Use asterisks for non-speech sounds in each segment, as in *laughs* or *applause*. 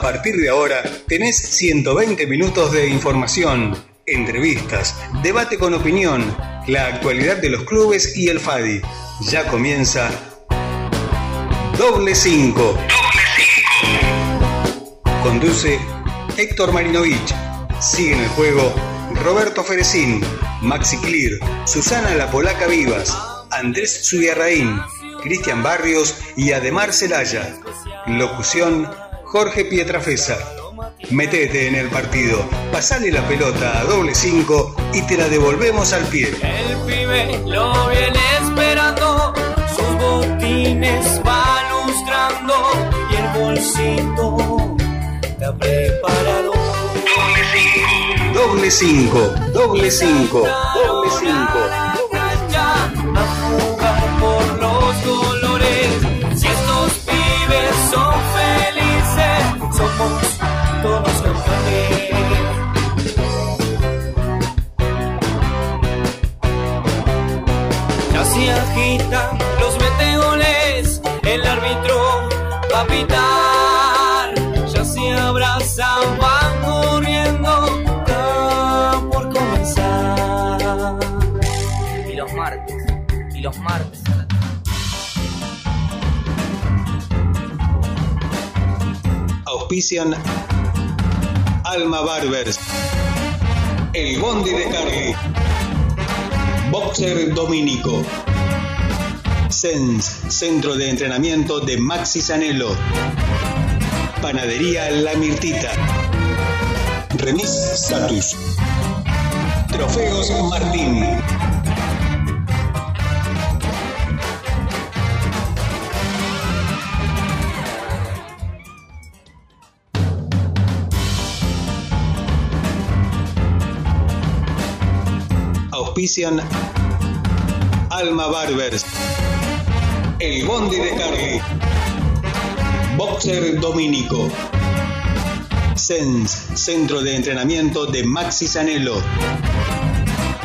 A partir de ahora tenés 120 minutos de información, entrevistas, debate con opinión, la actualidad de los clubes y el FADI. Ya comienza Doble 5. Conduce Héctor Marinovich. Sigue en el juego Roberto Ferecín, Maxi Clear, Susana La Polaca Vivas, Andrés Zubiarraín, Cristian Barrios y Ademar Celaya. Locución Jorge Pietrafesa. Metete en el partido, pasale la pelota a doble 5 y te la devolvemos al pie. El pibe lo viene esperando, sus botines va lustrando y el bolsito está preparado. Doble 5, doble 5, doble 5, doble 5. Somos todos. Ya se agitan los meteoles, el árbitro va a pitar. Alma Barbers, El Bondi de Carly, Boxer Dominico, Sens, Centro de Entrenamiento de Maxi Sanelo, Panadería La Mirtita, Remis Status, Trofeos Martín. Alma Barbers, El Bondi de Carly, Boxer Dominico, Sens, Centro de Entrenamiento de Maxi Sanelo,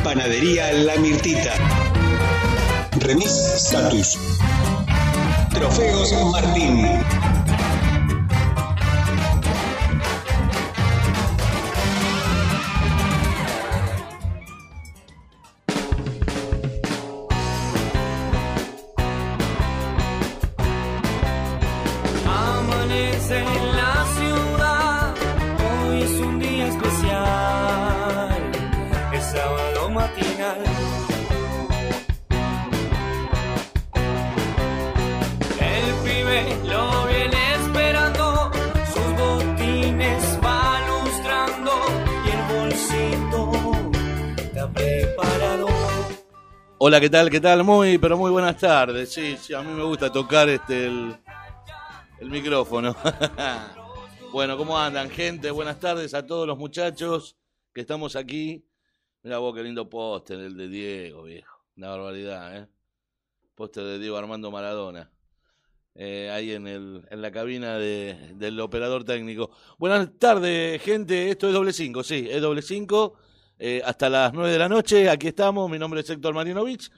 Panadería La Mirtita, Remis Status, Trofeos Martín. Hola, ¿qué tal? ¿Qué tal? Muy, pero muy buenas tardes. Sí, sí, a mí me gusta tocar este el, micrófono. *laughs* bueno, ¿cómo andan, gente? Buenas tardes a todos los muchachos que estamos aquí. Mira vos qué lindo póster, el de Diego, viejo. Una barbaridad, ¿eh? Póster de Diego Armando Maradona. Eh, ahí en, el, en la cabina de- del operador técnico. Buenas tardes, gente. Esto es doble cinco, sí, es doble cinco. Eh, hasta las 9 de la noche, aquí estamos. Mi nombre es Héctor Marinovich.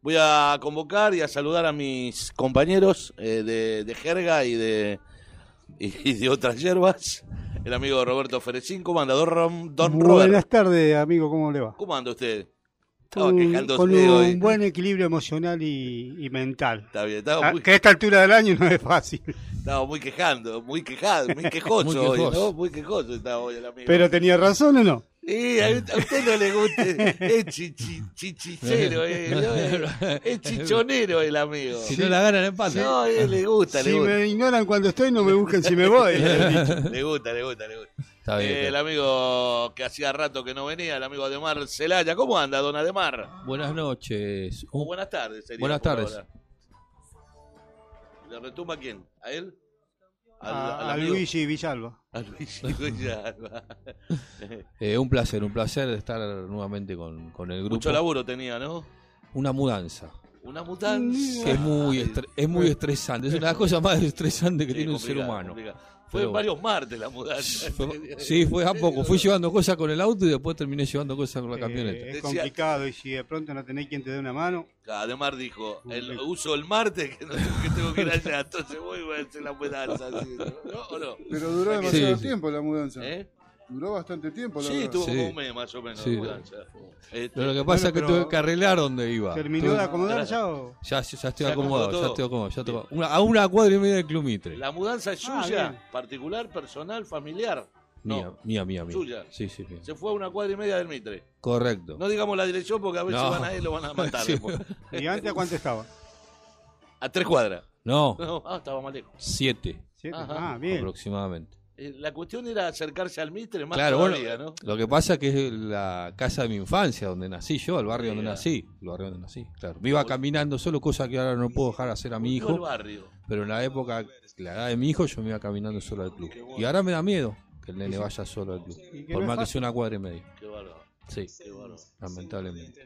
Voy a convocar y a saludar a mis compañeros eh, de, de jerga y de, *laughs* y de otras hierbas. El amigo Roberto Ferecín, ¿cómo anda? Don, Rom- don Robert. Buenas tardes, amigo, ¿cómo le va? ¿Cómo anda usted? Estaba Con, hoy. un buen equilibrio emocional y, y mental. Está bien, estaba Ah, muy, Que a esta altura del año no es fácil. estaba muy quejando, muy quejado, muy *laughs* quejoso, Muy hoy, quejoso. ¿no? Muy quejoso estaba hoy el amigo. Pero tenía razón o no. Sí, a a usted no le gusta, *laughs* es chichi, chichicero, eh, ¿no? *laughs* es chichonero el amigo. Si no la ganan, empate. No, a él le gusta, Si le gusta. me ignoran cuando estoy, no me busquen si me voy. Le gusta, le gusta, le gusta. Está bien. Eh, el amigo que hacía rato que no venía, el amigo Ademar Celaya. ¿Cómo anda, don Ademar? Buenas noches. O buenas tardes, sería. Buenas tardes. ahora. ¿Le retumba a quién? ¿A él? Al- A, al a. Luigi Villalba. *laughs* A Luigi Villalba. *laughs* eh, un placer, un placer estar nuevamente con, con el grupo. Mucho laburo tenía, ¿no? Una mudanza. Una mudanza. Que es muy, es muy estresante. Es una de las cosas más estresantes que Sí, tiene un ser humano. complicado. Fue Pero- varios martes la mudanza. Fue- sí, fue a poco. Fui llevando cosas con el auto y después terminé llevando cosas con la Eh, camioneta. es complicado y si de pronto no tenés quien te dé una mano, Ademar dijo, el uso el martes que, no, que tengo que ir allá, entonces voy a ser la mudanza. ¿sí? ¿No? ¿O no? Pero duró demasiado sí. tiempo la mudanza. ¿Eh? Duró bastante tiempo la Sí, verdad. tuvo Sí. como un mes más o menos Sí. de mudanza. Este, Pero lo que pasa es que tuve que arreglar donde iba. ¿Terminó de acomodar ya o...? Ya, ya estoy acomodado, acomodó ya estoy acomodado. ya estoy- una- a una cuadra y media del Club Mitre. ¿La mudanza es Ah, suya? ¿Particular, personal, familiar? Mía, No. mía, mía, mía. Suya. Sí, sí, sí. Se fue a una cuadra y media del Mitre. Correcto. No digamos la dirección porque a No. si van a ir y lo van a matar. *laughs* ¿Y antes a cuánto estaba? A tres cuadras. No, No, ah, estaba más lejos. siete ¿Siete? Ajá. Ah, bien. aproximadamente. Eh, La cuestión era acercarse al Mitre más Claro, todavía, bueno, ¿no? lo que pasa es que es la casa de mi infancia, donde nací yo, el barrio donde nací, el barrio donde nací, claro. Me iba caminando solo, cosa que ahora no puedo dejar hacer a mi hijo, barrio. pero en la época, la edad de mi hijo, yo me iba caminando solo al club. Y ahora me da miedo que el nene vaya solo al club, por más que sea una cuadra y media. Qué bárbaro. Sí, Qué bárbaro. lamentablemente.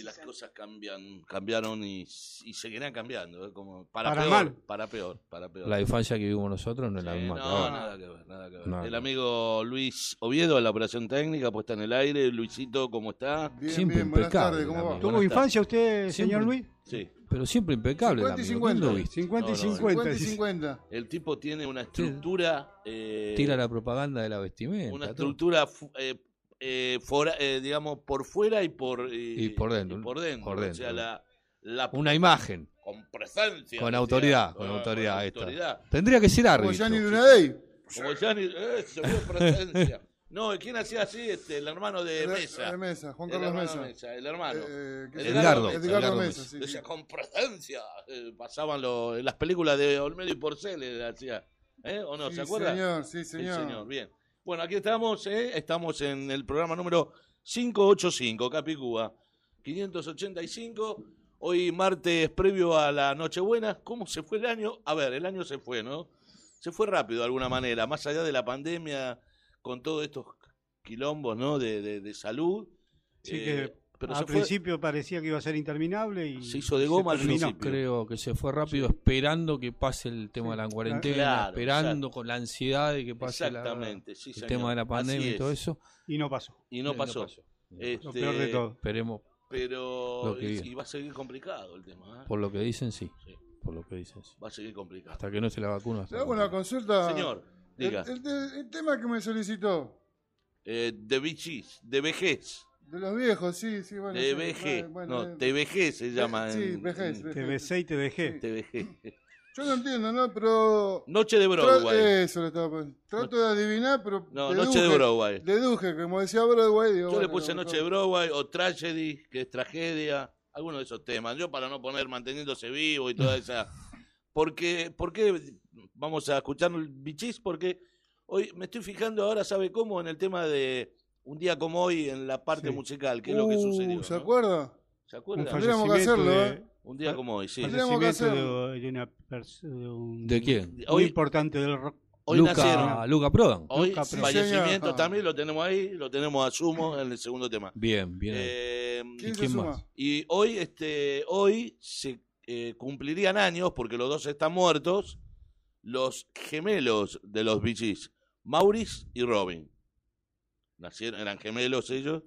Y las cosas cambian, cambiaron y, y seguirán cambiando, ¿eh? como para, Para peor, mal. para peor, para peor. La infancia que vivimos nosotros no es la misma que no, nada que ver, nada que ver. El amigo Luis Oviedo en la operación técnica, puesta en el aire. Luisito, ¿cómo está? Bien, Siempre bien, buenas impecable, tardes, ¿cómo va? ¿Tuvo Buenas infancia usted, Siempre. señor Luis? Sí. Pero siempre impecable, el 50 y amigo. ¿Quién 50. lo viste? 50 y No, no, 50. 50 y sí. 50. El tipo tiene una estructura. eh, Tira la propaganda de la vestimenta. una estructura, eh, eh, fora- eh, digamos, por fuera y por, eh, Y por dentro, y por dentro. por O dentro. sea, la, la Una imagen. con presencia. Con autoridad, con Ah, autoridad, está. autoridad. Tendría que ser Como árbitro. Gianni Lunadei. Como Gianni, eh, se vio presencia. *laughs* No, ¿quién hacía así? Este, el hermano de Mesa. De Mesa, Juan El Carlos hermano Mesa. de el hermano. Eh, ¿qué se Edgardo? Edgardo Mesa. Mesa, sí, sí. Decía, con presencia. Eh, pasaban lo- las películas de Olmedo y Porcel, eh, hacía. ¿Eh? ¿O no? Sí, ¿Se acuerda? señor, sí, Sí, señor. señor. Bien. Bueno, aquí estamos, ¿eh? Estamos en el programa número 585, Capicúa. 585. Hoy martes previo a la Nochebuena. ¿Cómo se fue el año? A ver, el año se fue, ¿no? Se fue rápido de alguna manera, más allá de la pandemia, con todos estos quilombos, ¿no? De, de- de salud. Sí, Eh, que pero al fue, principio parecía que iba a ser interminable y Se hizo de goma al principio. Creo que se fue rápido esperando que pase el tema de la cuarentena, Claro, esperando exacto. con la ansiedad de que pase la- Exactamente, sí, el señor. tema de la pandemia y todo eso. Y no pasó. Y no Eh, pasó. Lo Este, peor de todo. Esperemos, Pero Lo que y, diga. y va a seguir complicado el tema. ¿eh? por lo que dicen, sí. Sí. Por lo que dicen, sí. Va a seguir complicado. Hasta que no se la vacuna. Le hago una consulta. Señor, El, diga. el tema que me solicitó, Eh, de bichis, de vejez. De los viejos, sí, sí, bueno. de vejez. bueno, no, eh, te vejez se llama. Sí, en- vejez, en- vejez. Te besé y. Te vejez. Yo no entiendo, ¿no? Pero. Noche de Broadway. Eso le estaba pensando. Trato de adivinar, pero. No, deduje- Noche de Broadway. Deduje, como decía Broadway. Digo, Yo le puse no, Noche de Broadway o Tragedy, que es tragedia. Alguno de esos temas. Yo para no poner manteniéndose vivo y toda esa. *laughs* Porque, ¿Por qué vamos a escuchar el bichis? Porque hoy me estoy fijando ahora, ¿sabe cómo? En el tema de un día como hoy en la parte Sí. musical, que es lo que Uh, sucedió. ¿Se ¿no? acuerda? ¿Se Un acuerda? Tendríamos que hacerlo, de, ¿eh? Un día como hoy, sí. Tendríamos que fallecimiento de, de una persona de, un- ¿De quién? muy Hoy, importante del rock. hoy Luca, nacieron. Luca Prodan. Hoy Luca Prodan. fallecimiento señor. también lo tenemos ahí, lo tenemos a sumo en el segundo tema. Bien, bien. Eh, ¿Quién ¿Y se quién suma? más? y hoy, este, hoy se eh, cumplirían años, porque los dos están muertos, los gemelos de los Bee Maurice y Robin. Nacieron, eran gemelos ellos.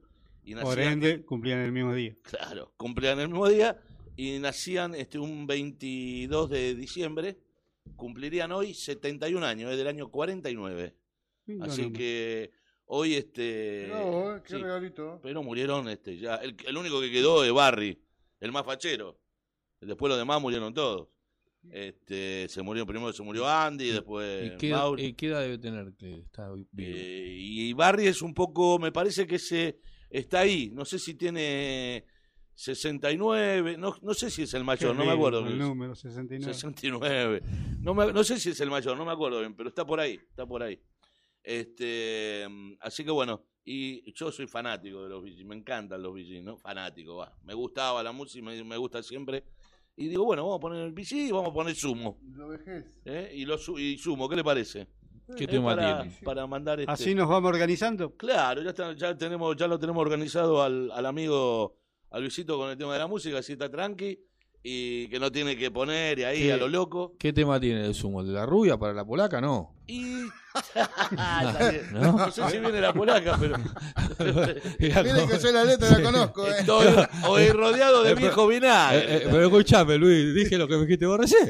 Y Por nacían, ende, cumplían el mismo día. claro, cumplían el mismo día y nacían este, un 22 de diciembre. Cumplirían hoy 71 años, es del año 49. Sí, no, Así no, que hoy, este. Vos, eh, qué sí, regalito. pero murieron este ya. El, el único que quedó es Barry, el más fachero. Después los demás murieron todos. Este, se murió primero se murió Andy, después ¿Y qué, Mauri. eh, qué edad debe tener que está vivo? Eh, y Barry es un poco, me parece que se está ahí. No sé si tiene 69, no, no sé si es el mayor, no me acuerdo. El número 69. 69. No, me- no sé si es el mayor, no me acuerdo bien, pero está por ahí, está por ahí. Este, así que bueno, y yo soy fanático de los Gees, me encantan los Gees, ¿no? Fanático, va. Me gustaba la música, me, me gusta siempre. Y digo, bueno, vamos a poner el Gees y vamos a poner Sumo. Lo vejez. ¿eh? Y, lo, su- y Sumo, ¿qué le parece? ¿Qué ¿Eh? tema para, tiene? para mandar este... Así nos vamos organizando. Claro, ya, está- ya, tenemos, ya lo tenemos organizado al, al amigo, al Luisito con el tema de la música, así está tranqui. Y que no tiene que poner y ahí a lo loco. ¿Qué tema tiene el sumo? ¿El de la rubia para la polaca? No. Y. Bien. *laughs* ¿No? no sé si viene la polaca, pero. *laughs* Como- que yo la letra la conozco, eh. Estoy hoy rodeado de Eh, viejo vinagre. Eh, eh, pero escuchame, Luis, dije lo que me dijiste vos recién.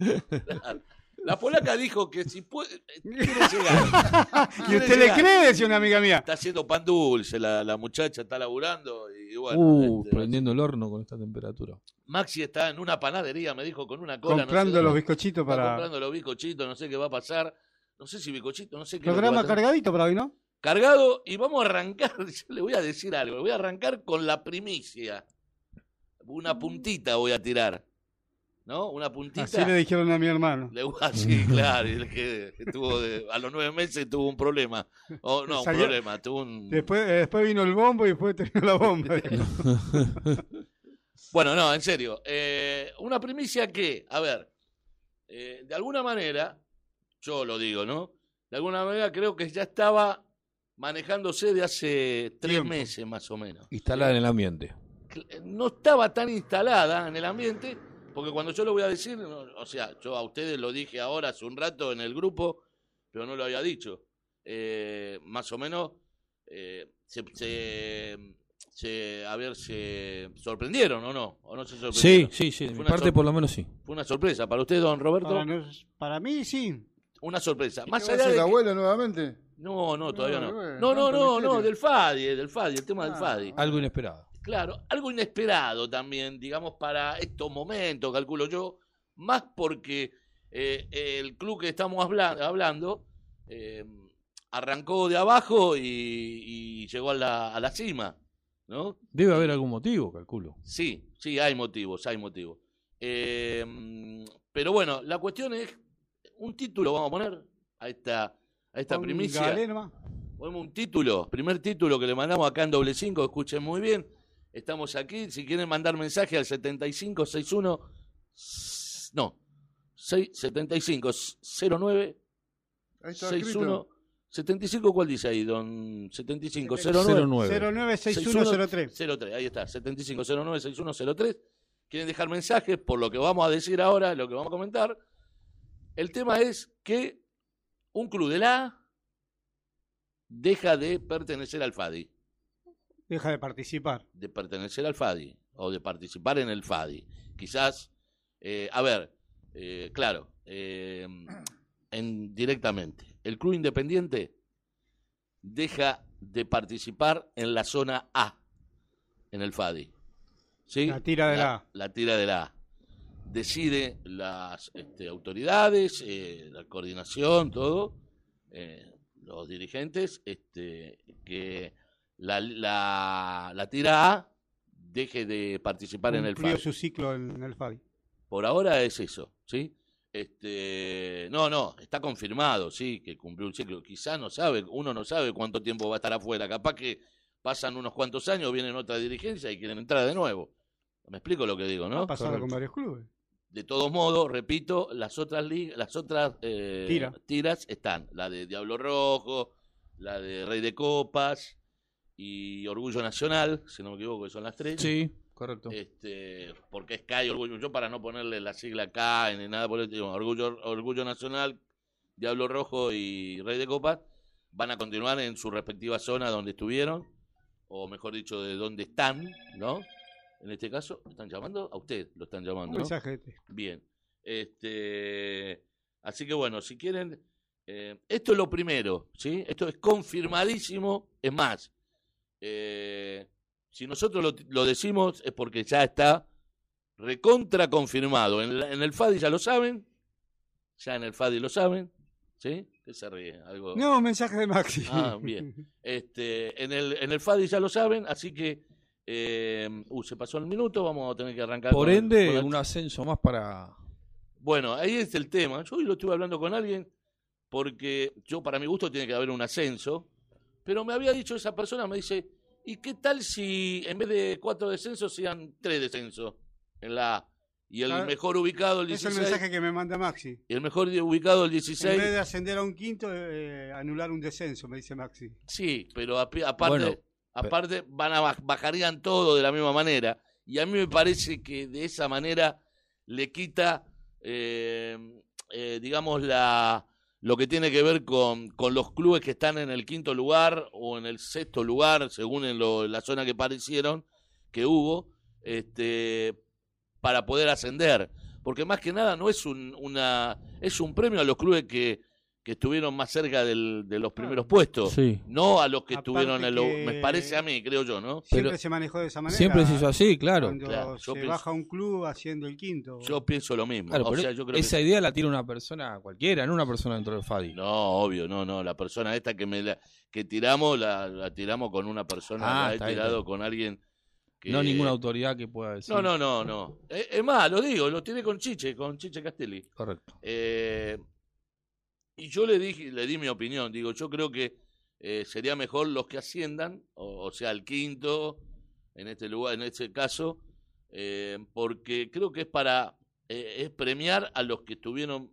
*laughs* La polaca dijo que si puede. eh, *laughs* Quiere llegar. ¿Y usted le cree? Decía una amiga mía. Está haciendo pan dulce, la, la muchacha está laburando y bueno. uh, este, prendiendo el horno con esta temperatura. Maxi está en una panadería, me dijo, con una cola. Comprando no sé, los bizcochitos para. comprando los bizcochitos, no sé qué va a pasar. No sé si bizcochito, no sé qué. Programa cargadito para hoy, ¿no? Cargado y vamos a arrancar. *laughs* Yo le voy a decir algo. Le voy a arrancar con la primicia. Una puntita voy a tirar. ¿No? Una puntita. Así le dijeron a mi hermano. Le voy a- sí, *laughs* claro, y el que estuvo de- a los nueve meses tuvo un problema. O, no, un Salió- problema, tuvo un... Después, eh, después vino el bombo y después terminó la bomba. *laughs* *laughs* Bueno, no, en serio. eh, una primicia que, a ver, eh, de alguna manera, yo lo digo, ¿no? De alguna manera creo que ya estaba manejándose de hace tres Tiempo. meses más o menos. Instalar en el ambiente. No estaba tan instalada en el ambiente, porque cuando yo lo voy a decir, o sea, yo a ustedes lo dije ahora hace un rato en el grupo, pero no lo había dicho. Eh, más o menos, eh, se, se, se- a ver, se sorprendieron o no, o no se Sí, sorprendieron. sí, sí. De Fue mi una parte, por lo menos sí. Fue una sorpresa para usted, don Roberto. Para, nos- para mí, sí. Una sorpresa. ¿Qué Más allá de el que- abuelo nuevamente? No, no, todavía no. bueno, No, no, tanto no, misterio. no, del FADI, del FADI, el tema del Ah. FADI. Algo inesperado. Claro, algo inesperado también, digamos, para estos momentos, calculo yo, más porque eh, el club que estamos habla- hablando eh, arrancó de abajo y, y llegó a la, a la cima, ¿no? Debe haber algún motivo, calculo. Sí, sí, hay motivos, hay motivos. Eh, pero bueno, la cuestión es, un título vamos a poner a esta, a esta primicia. Ponemos un título, primer título que le mandamos acá en doble cinco, escuchen muy bien. Estamos aquí, si quieren mandar mensaje al 7561, no, 6, 7509 Ahí está 61 escrito. 75 ¿cuál dice ahí, don 75 09 09. 096103. 03, ahí está, 75096103. Quieren dejar mensajes por lo que vamos a decir ahora, lo que vamos a comentar. El tema es que un club de la deja de pertenecer al FADI. Deja de participar. de pertenecer al FADI o de participar en el FADI. Quizás, eh, a ver, eh, claro, eh, en, directamente, el club independiente deja de participar en la zona A, en el FADI. ¿Sí? La tira de la A. La tira de la A. Decide las este, autoridades, eh, la coordinación, todo, eh, los dirigentes, este, que la, la, la tira A deje de participar en el Cumplió FADI. su ciclo en, el FADI. Por ahora es eso, ¿sí? Este, no, no, está confirmado, sí, que cumplió un ciclo. Quizás no sabe, uno no sabe cuánto tiempo va a estar afuera. Capaz que pasan unos cuantos años, vienen otra dirigencia y quieren entrar de nuevo. Me explico lo que digo, ¿no? Ha pasado Correcto. con varios clubes. De todos modos, repito, las otras las otras eh, Tira. tiras están, la de Diablo Rojo, la de Rey de Copas y Orgullo Nacional, si no me equivoco, que son las tres. Sí, correcto. Este, porque es K y Orgullo, yo para no ponerle la sigla K ni nada por el Orgullo, Orgullo Nacional, Diablo Rojo y Rey de Copas van a continuar en su respectiva zona donde estuvieron, o mejor dicho, de donde están, ¿no? En este caso, ¿están llamando? A usted lo están Un llamando, ¿no? mensaje de texto. Bien. Este, así que bueno, si quieren, eh, esto es lo primero, ¿sí? Esto es confirmadísimo. Es más, eh, si nosotros lo, lo decimos es porque ya está recontra confirmado. En, la- en el FADI ya lo saben, ya en el FADI lo saben, ¿sí? ¿Qué se ríe? Algo... No, mensaje de Maxi. Ah, bien. Este, en el, en el FADI ya lo saben, así que, eh, uh, se pasó el minuto, vamos a tener que arrancar. Por ende, un ascenso más para. bueno, ahí es el tema. Yo hoy lo estuve hablando con alguien porque yo, para mi gusto, tiene que haber un ascenso. Pero me había dicho esa persona, me dice, ¿y qué tal si en vez de cuatro descensos sean tres descensos en la A? Y el Claro. mejor ubicado el Es el 16. mensaje que me manda Maxi. Y el mejor ubicado el En vez 16. de ascender a un quinto, eh, anular un descenso, me dice Maxi. Sí, pero aparte, Bueno, aparte van a baj- bajarían todo de la misma manera. Y a mí me parece que de esa manera le quita, eh, eh, digamos, la, lo que tiene que ver con, con, los clubes que están en el quinto lugar o en el sexto lugar, según en, lo, la zona que parecieron, que hubo, este, para poder ascender. Porque más que nada no es un, una, es un premio a los clubes que, que estuvieron más cerca del, de los primeros puestos, Sí. no a los que Aparte estuvieron en lo, me parece a mí, creo yo, ¿no? Siempre Pero- se manejó de esa manera. Siempre se hizo así, claro. Cuando Claro, se pienso- baja un club haciendo el quinto. Yo pienso lo mismo. Claro, o pero sea, yo creo esa que... idea la tiene una persona cualquiera, no una persona dentro del FADI. No, obvio, no, no. La persona esta que me la, que tiramos, la, la tiramos con una persona, Ah, la he bien, tirado con alguien que... No ninguna autoridad que pueda decir. No, no, no, no. Es, es más, lo digo, lo tiré con Chiche, con Chiche Castelli. Correcto. Eh, y yo le dije, le di mi opinión. Digo, yo creo que eh, sería mejor los que asciendan, o, o sea, el quinto, en este lugar, en este caso, eh, porque creo que es para eh, es premiar a los que estuvieron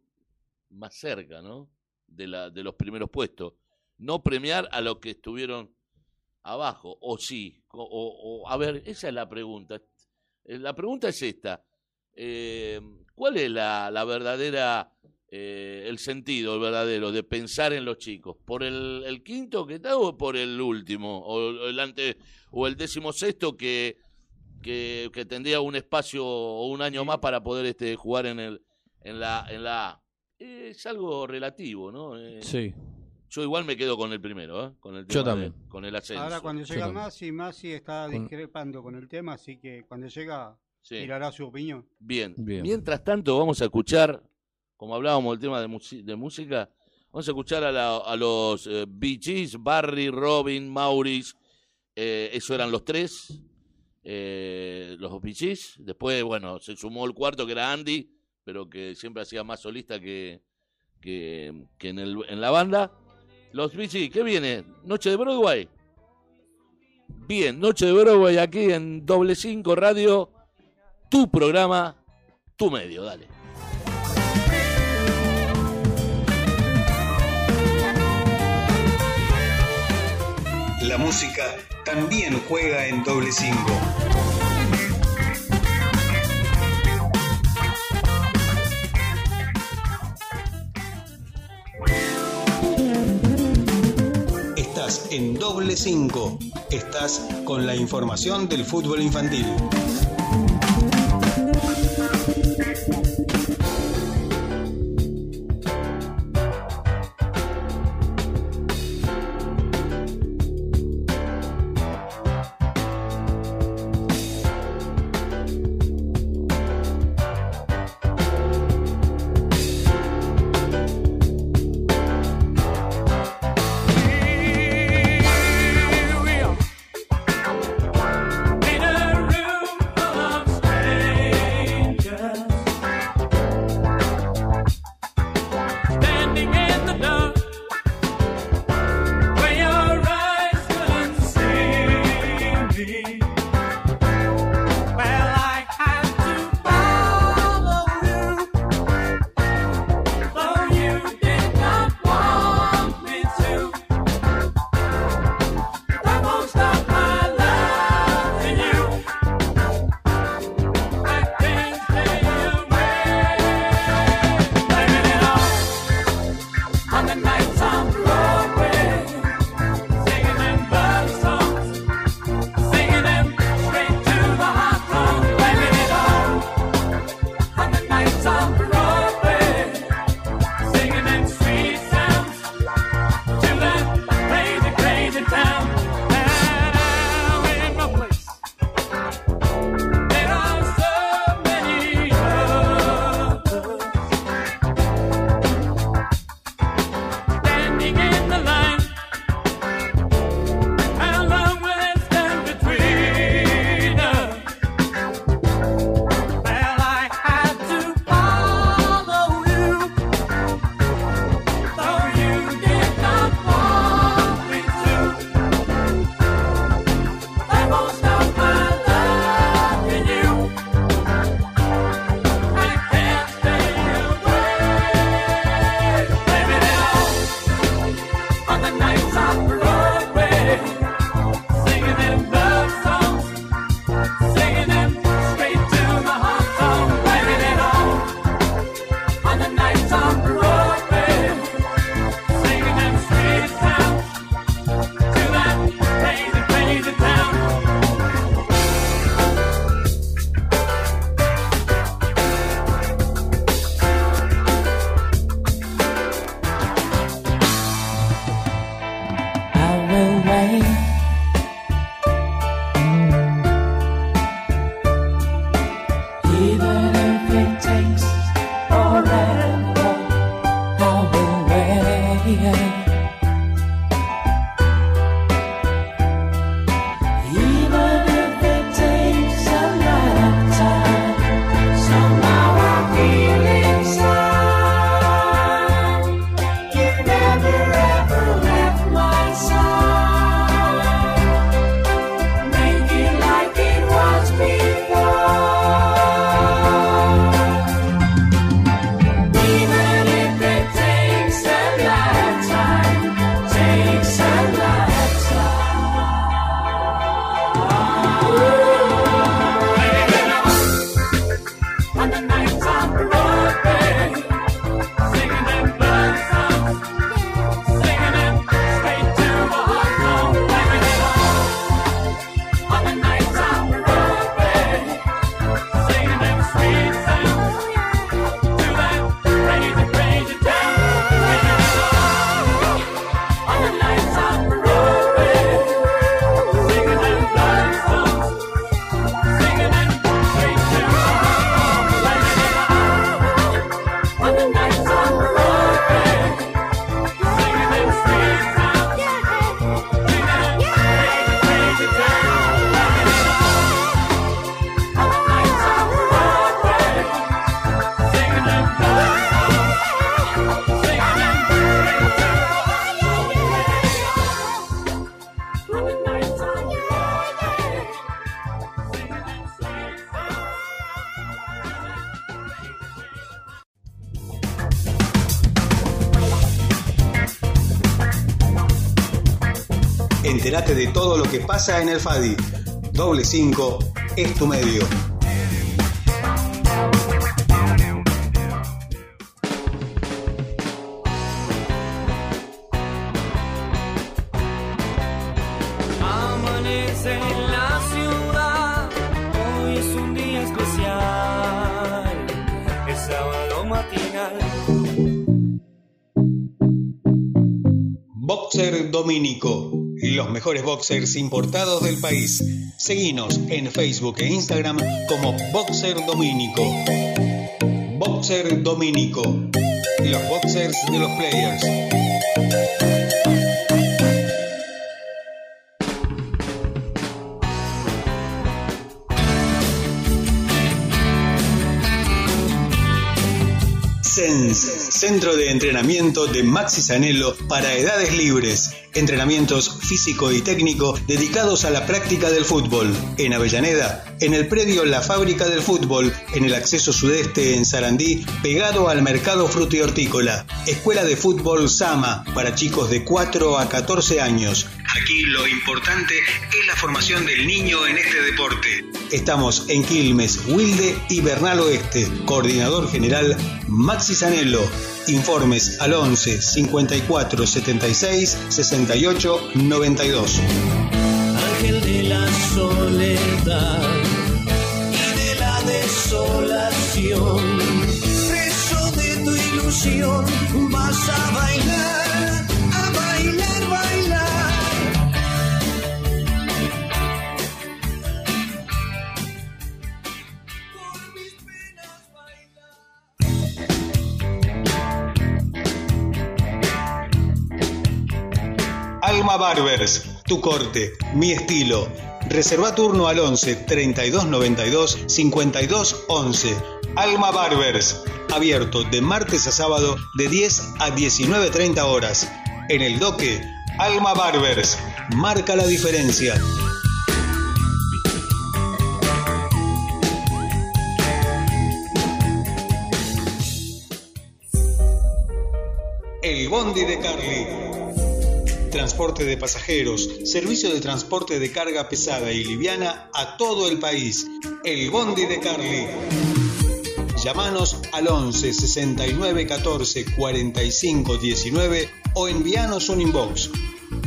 más cerca, ¿no? De la de los primeros puestos, no premiar a los que estuvieron abajo, o sí, o, o- a ver, esa es la pregunta. La pregunta es esta: ¿cuál es la, la verdadera eh, el sentido, el verdadero, de pensar en los chicos? ¿Por el, el quinto que está o por el último? ¿O el, ante, o el décimo sexto que, que, que tendría un espacio o un año más para poder este, jugar en, el, en, la, en la A? Es algo relativo, ¿no? Eh, Sí. Yo igual me quedo con el primero, ¿eh? Con el Yo de- también. con el ascenso. Ahora cuando llega. Masi, Masi está discrepando con el tema, así que cuando llega Sí. tirará su opinión. Bien. Bien. Mientras tanto, vamos a escuchar, como hablábamos del tema de, de música, vamos a escuchar a, la- a los eh, Barry, Robin, Maurice, eh, eso eran los tres, eh, los Bee. Después, bueno, se sumó el cuarto que era Andy, pero que siempre hacía más solista que, que, que en, el- en la banda. Los Bee Gees, ¿qué viene? Noche de Broadway. Bien, Noche de Broadway aquí en Doble 5 Radio tu programa, tu medio, dale. La música también juega en doble cinco. Estás en doble cinco. Estás con la información del fútbol infantil. De todo lo que pasa en el FADI. Doble 5 es tu medio. Amanece es un día especial, es sábado matinal. Boxer Domínico. Los mejores boxers importados del país. Seguinos en Facebook e Instagram como Boxer Domínico. Boxer Domínico. Los boxers de los players. Centro de Entrenamiento de Maxi Sanelo para edades libres. Entrenamientos físico y técnico dedicados a la práctica del fútbol. En Avellaneda, en el predio La Fábrica del Fútbol, en el acceso sudeste en Sarandí, pegado al mercado fruto y hortícola. Escuela de Fútbol Sama para chicos de 4 a 14 años. Aquí lo importante es la formación del niño en este deporte. Estamos en Quilmes, Wilde y Bernal Oeste. Coordinador General Maxi Sanello. Informes al 11 54 76 68 92. Ángel de la soledad y de la desolación. Preso de tu ilusión, vas a bailar, Alma Barbers, tu corte, mi estilo. Reserva turno al 11 32 92 52 11. Alma Barbers, abierto de martes a sábado de 10 a 19.30 horas. En el doque, Alma Barbers, marca la diferencia. El Bondi de Carly. Transporte de pasajeros, servicio de transporte de carga pesada y liviana a todo el país. El Bondi de Carly. Llámanos al 11 69 14 45 19 o envíanos un inbox.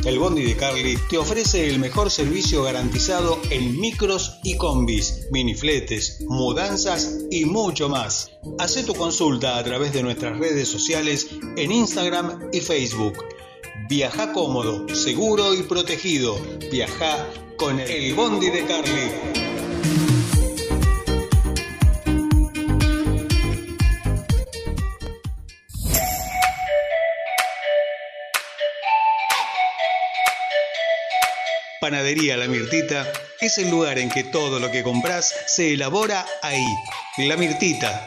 El Bondi de Carly te ofrece el mejor servicio garantizado en micros y combis, minifletes, mudanzas y mucho más. Haz tu consulta a través de nuestras redes sociales en Instagram y Facebook. Viaja cómodo, seguro y protegido. Viaja con el Bondi de Carly. Panadería La Mirtita es el lugar en que todo lo que compras se elabora ahí. La Mirtita,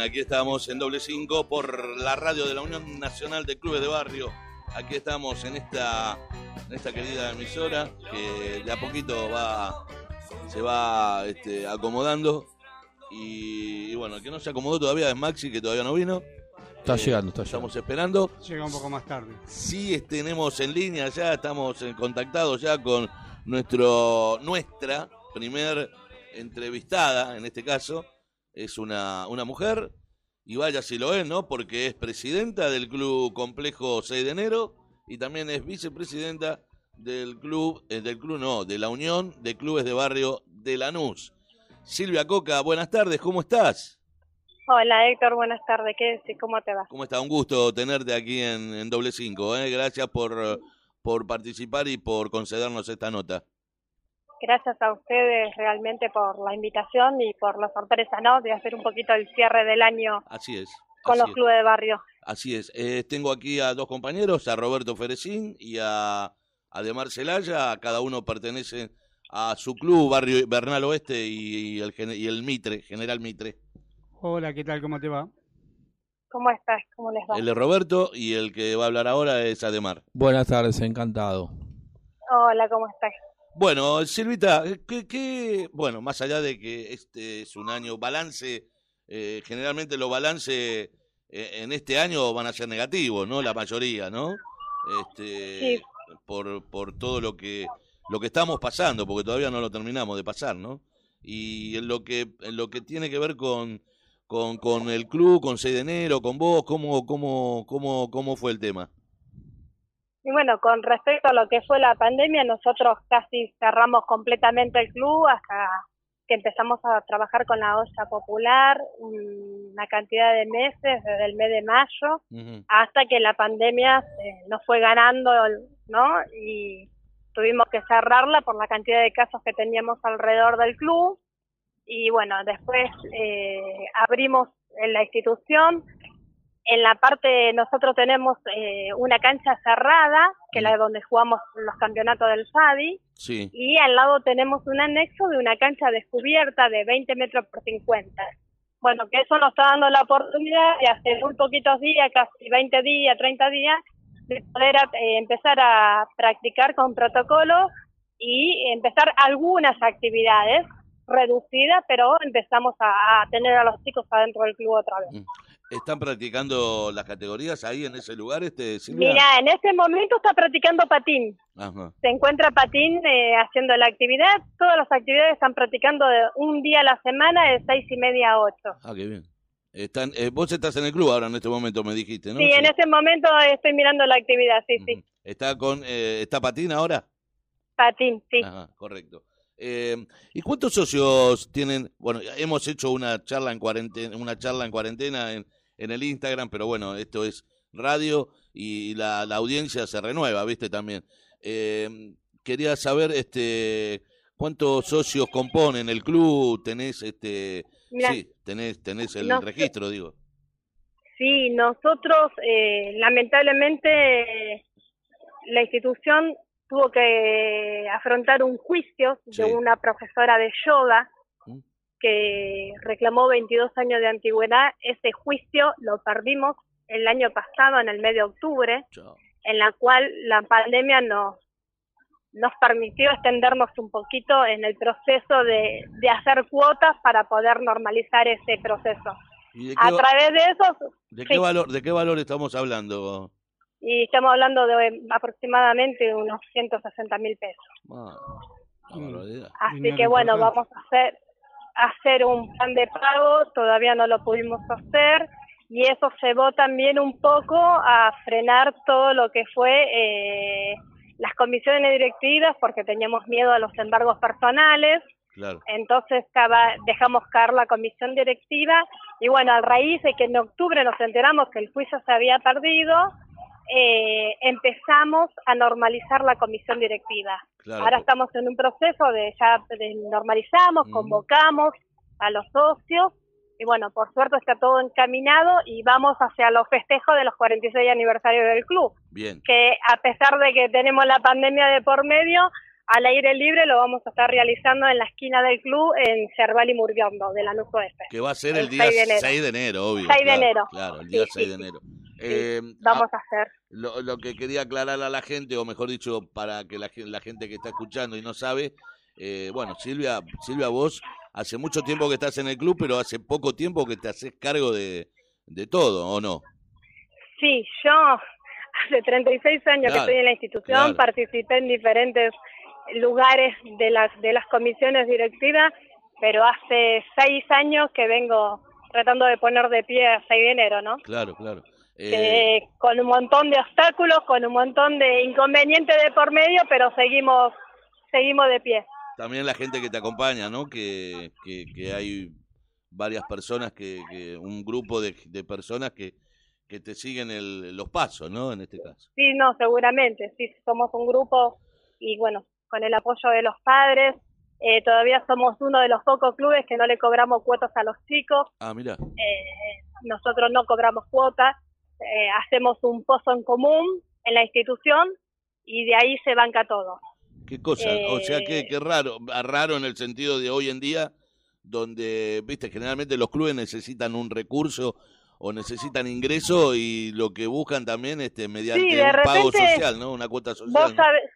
Bien, aquí estamos en doble cinco por la radio de la Unión Nacional de Clubes de Barrio. Aquí estamos en esta, en esta querida emisora que de a poquito va, se va este, acomodando. Y, y bueno, el que no se acomodó todavía es Maxi, que todavía no vino. Está Eh, llegando, está llegando. Estamos esperando. Llega un poco más tarde. Sí, tenemos en línea ya, estamos en contactados ya con nuestro, nuestra primer entrevistada, en este caso, es una, una mujer, y vaya si lo es, ¿no? Porque es presidenta del Club Complejo 6 de enero y también es vicepresidenta del club, eh, del club no, de la Unión de Clubes de Barrio de Lanús. Silvia Coca, buenas tardes, ¿cómo estás? Hola Héctor, buenas tardes. ¿Qué decís? ¿Cómo te va? ¿Cómo está? Un gusto tenerte aquí en, en Doble Cinco. ¿eh? Gracias por, por participar y por concedernos esta nota. Gracias a ustedes realmente por la invitación y por la sorpresa, ¿no? De hacer un poquito el cierre del año Así es. con así los es, clubes de barrio. Así es. Eh, tengo aquí a dos compañeros, a Roberto Ferecín y a, a Demar Celaya. Cada uno pertenece a su club, Barrio Bernal Oeste y, y el, y el Mitre, General Mitre. Hola, ¿qué tal? ¿Cómo te va? ¿Cómo estás? ¿Cómo les va? El de Roberto y el que va a hablar ahora es Ademar. Buenas tardes, encantado. Hola, ¿cómo estás? Bueno, Silvita, ¿qué, qué- bueno, más allá de que este es un año balance, eh, generalmente los balances eh, en este año van a ser negativos, ¿no? La mayoría, ¿no? Este, Sí. por, por todo lo que lo que estamos pasando, porque todavía no lo terminamos de pasar, ¿no? Y en lo que en lo que tiene que ver con con, con el club, con 6 de enero, con vos, ¿cómo cómo cómo cómo fue el tema? Y bueno, con respecto a lo que fue la pandemia, nosotros casi cerramos completamente el club hasta que empezamos a trabajar con la olla popular una cantidad de meses, desde el mes de mayo, hasta que la pandemia eh, nos fue ganando, ¿no? Y tuvimos que cerrarla por la cantidad de casos que teníamos alrededor del club. Y bueno, después eh, abrimos en la institución. En la parte, nosotros tenemos eh, una cancha cerrada, que es la donde jugamos los campeonatos del FADI, Sí. y al lado tenemos un anexo de una cancha descubierta de 20 metros por 50. Bueno, que eso nos está dando la oportunidad de hace muy poquitos días, casi 20 días, 30 días, de poder eh, empezar a practicar con protocolo y empezar algunas actividades reducidas, pero empezamos a, a tener a los chicos adentro del club otra vez. ¿Están practicando las categorías ahí en ese lugar, este Silvia? Mira, en este momento está practicando patín. Ajá. Se encuentra patín eh, haciendo la actividad. Todas las actividades están practicando de un día a la semana de seis y media a ocho. Ah, qué bien. Están, eh, vos estás en el club ahora en este momento, me dijiste, ¿no? Sí, en este momento estoy mirando la actividad, sí, sí. ¿Está con, eh, está Patín ahora? Patín, sí. Ajá, correcto. Eh, ¿Y cuántos socios tienen? Bueno, hemos hecho una charla en cuarentena, una charla en cuarentena en, en el Instagram, pero bueno, esto es radio y la, la audiencia se renueva, ¿viste? También. Eh, quería saber, este, cuántos socios componen el club, tenés, este, sí, tenés, tenés el registro, digo. Sí, nosotros, eh, lamentablemente, la institución tuvo que afrontar un juicio Sí. de una profesora de yoga. Que reclamó 22 años de antigüedad. Ese juicio lo perdimos el año pasado, en el mes de octubre, en la cual la pandemia nos, nos permitió extendernos un poquito en el proceso de, de hacer cuotas para poder normalizar ese proceso. ¿Y de qué, A través de eso, de sí. qué valor, de qué valor estamos hablando? y estamos hablando de aproximadamente unos 160 mil pesos. Barbaridad. Así que bueno, vamos a hacer, hacer un plan de pago, todavía no lo pudimos hacer y eso llevó también un poco a frenar todo lo que fue eh, las comisiones directivas porque teníamos miedo a los embargos personales, Claro. entonces dejamos caer la comisión directiva y bueno, a raíz de que en octubre nos enteramos que el juicio se había perdido, eh, empezamos a normalizar la comisión directiva. Claro. Ahora estamos en un proceso de ya de normalizamos, Mm. convocamos a los socios y bueno, por suerte está todo encaminado y vamos hacia los festejos de los 46 aniversarios del club, Bien. que a pesar de que tenemos la pandemia de por medio, al aire libre lo vamos a estar realizando en la esquina del club en Cerval y Murguiondo, de la NUCO F. Que va a ser El el día 6 de enero. 6 de enero, obvio. 6 de claro, enero. Claro, el día Sí, 6 sí, de enero. Sí, Eh, vamos ah, a hacer. lo, lo que quería aclarar a la gente, o mejor dicho, para que la, gen- la gente que está escuchando y no sabe, eh, bueno, Silvia, Silvia, vos hace mucho tiempo que estás en el club, pero hace poco tiempo que te haces cargo de, de todo, ¿o no? Sí, yo hace 36 años Claro, que estoy en la institución, claro. participé en diferentes lugares de las de las comisiones directivas, pero hace seis años que vengo tratando de poner de pie a 6 de enero, ¿no? Claro, claro. Eh, Eh, con un montón de obstáculos, con un montón de inconvenientes de por medio, pero seguimos seguimos de pie. también la gente que te acompaña, ¿no? Que, que, que hay varias personas, que, que un grupo de, de personas que, que te siguen el, los pasos, ¿no? En este caso. Sí, no, seguramente, sí, somos un grupo y bueno, con el apoyo de los padres, eh, todavía somos uno de los pocos clubes que no le cobramos cuotas a los chicos, Ah, mira. eh, nosotros no cobramos cuotas, eh, hacemos un pozo en común en la institución y de ahí se banca todo. Qué cosa, o sea, que Eh, qué raro, ah, raro en el sentido de hoy en día, donde, viste, generalmente los clubes necesitan un recurso o necesitan ingreso y lo que buscan también este mediante Sí, un pago social, ¿no? Una cuota social. Vos sabés,